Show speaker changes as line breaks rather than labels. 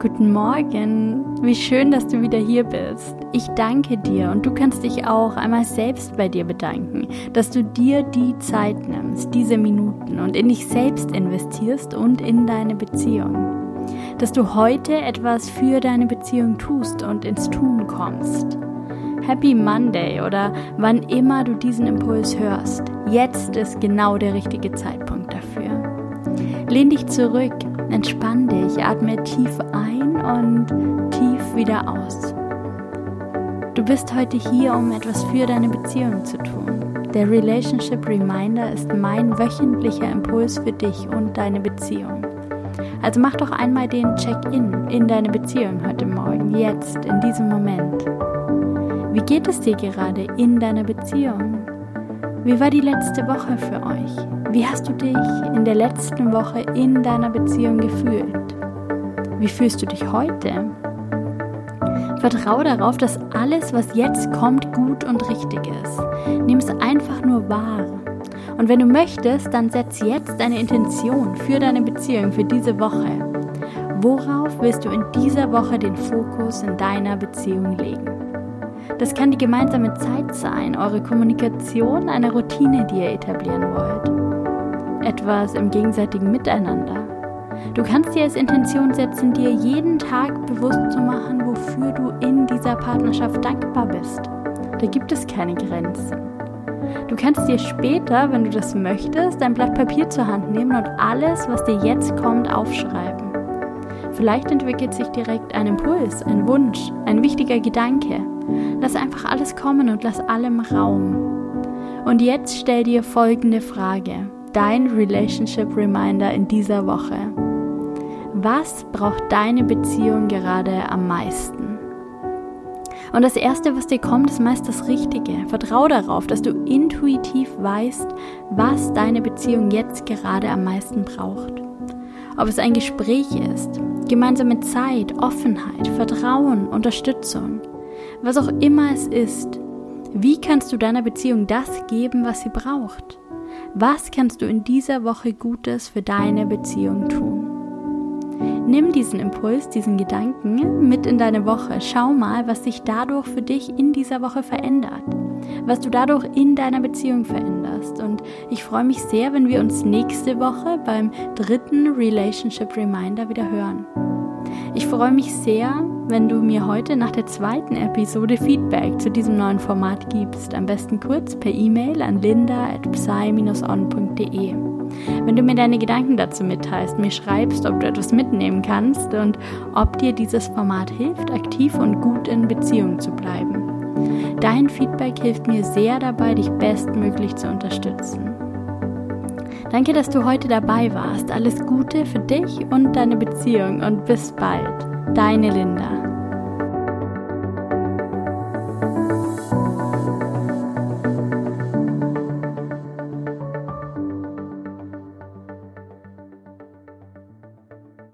Guten Morgen, wie schön, dass du wieder hier bist. Ich danke dir und du kannst dich auch einmal selbst bei dir bedanken, dass du dir die Zeit nimmst, diese Minuten und in dich selbst investierst und in deine Beziehung. Dass du heute etwas für deine Beziehung tust und ins Tun kommst. Happy Monday oder wann immer du diesen Impuls hörst. Jetzt ist genau der richtige Zeitpunkt dafür. Lehn dich zurück, entspann dich, atme tief ein und tief wieder aus. Du bist heute hier, um etwas für deine Beziehung zu tun. Der Relationship Reminder ist mein wöchentlicher Impuls für dich und deine Beziehung. Also mach doch einmal den Check-in in deine Beziehung heute Morgen, jetzt, in diesem Moment. Wie geht es dir gerade in deiner Beziehung? Wie war die letzte Woche für euch? Wie hast du dich in der letzten Woche in deiner Beziehung gefühlt? Wie fühlst du dich heute? Vertraue darauf, dass alles, was jetzt kommt, gut und richtig ist. Nimm es einfach nur wahr. Und wenn du möchtest, dann setz jetzt deine Intention für deine Beziehung für diese Woche. Worauf willst du in dieser Woche den Fokus in deiner Beziehung legen? Das kann die gemeinsame Zeit sein, eure Kommunikation, eine Routine, die ihr etablieren wollt. Etwas im gegenseitigen Miteinander. Du kannst dir als Intention setzen, dir jeden Tag bewusst zu machen, wofür du in dieser Partnerschaft dankbar bist. Da gibt es keine Grenzen. Du kannst dir später, wenn du das möchtest, ein Blatt Papier zur Hand nehmen und alles, was dir jetzt kommt, aufschreiben. Vielleicht entwickelt sich direkt ein Impuls, ein Wunsch, ein wichtiger Gedanke. Lass einfach alles kommen und lass allem Raum. Und jetzt stell dir folgende Frage. Dein Relationship Reminder in dieser Woche. Was braucht deine Beziehung gerade am meisten? Und das Erste, was dir kommt, ist meist das Richtige. Vertrau darauf, dass du intuitiv weißt, was deine Beziehung jetzt gerade am meisten braucht. Ob es ein Gespräch ist, gemeinsame Zeit, Offenheit, Vertrauen, Unterstützung, was auch immer es ist, wie kannst du deiner Beziehung das geben, was sie braucht? Was kannst du in dieser Woche Gutes für deine Beziehung tun? Nimm diesen Impuls, diesen Gedanken mit in deine Woche. Schau mal, was sich dadurch für dich in dieser Woche verändert. Was du dadurch in deiner Beziehung veränderst. Und ich freue mich sehr, wenn wir uns nächste Woche beim dritten Relationship Reminder wieder hören. Ich freue mich sehr, wenn du mir heute nach der zweiten Episode Feedback zu diesem neuen Format gibst. Am besten kurz per E-Mail an linda.psy-on.de. Wenn du mir deine Gedanken dazu mitteilst, mir schreibst, ob du etwas mitnehmen kannst und ob dir dieses Format hilft, aktiv und gut in Beziehung zu bleiben. Dein Feedback hilft mir sehr dabei, dich bestmöglich zu unterstützen. Danke, dass du heute dabei warst. Alles Gute für dich und deine Beziehung und bis bald. Deine Linda.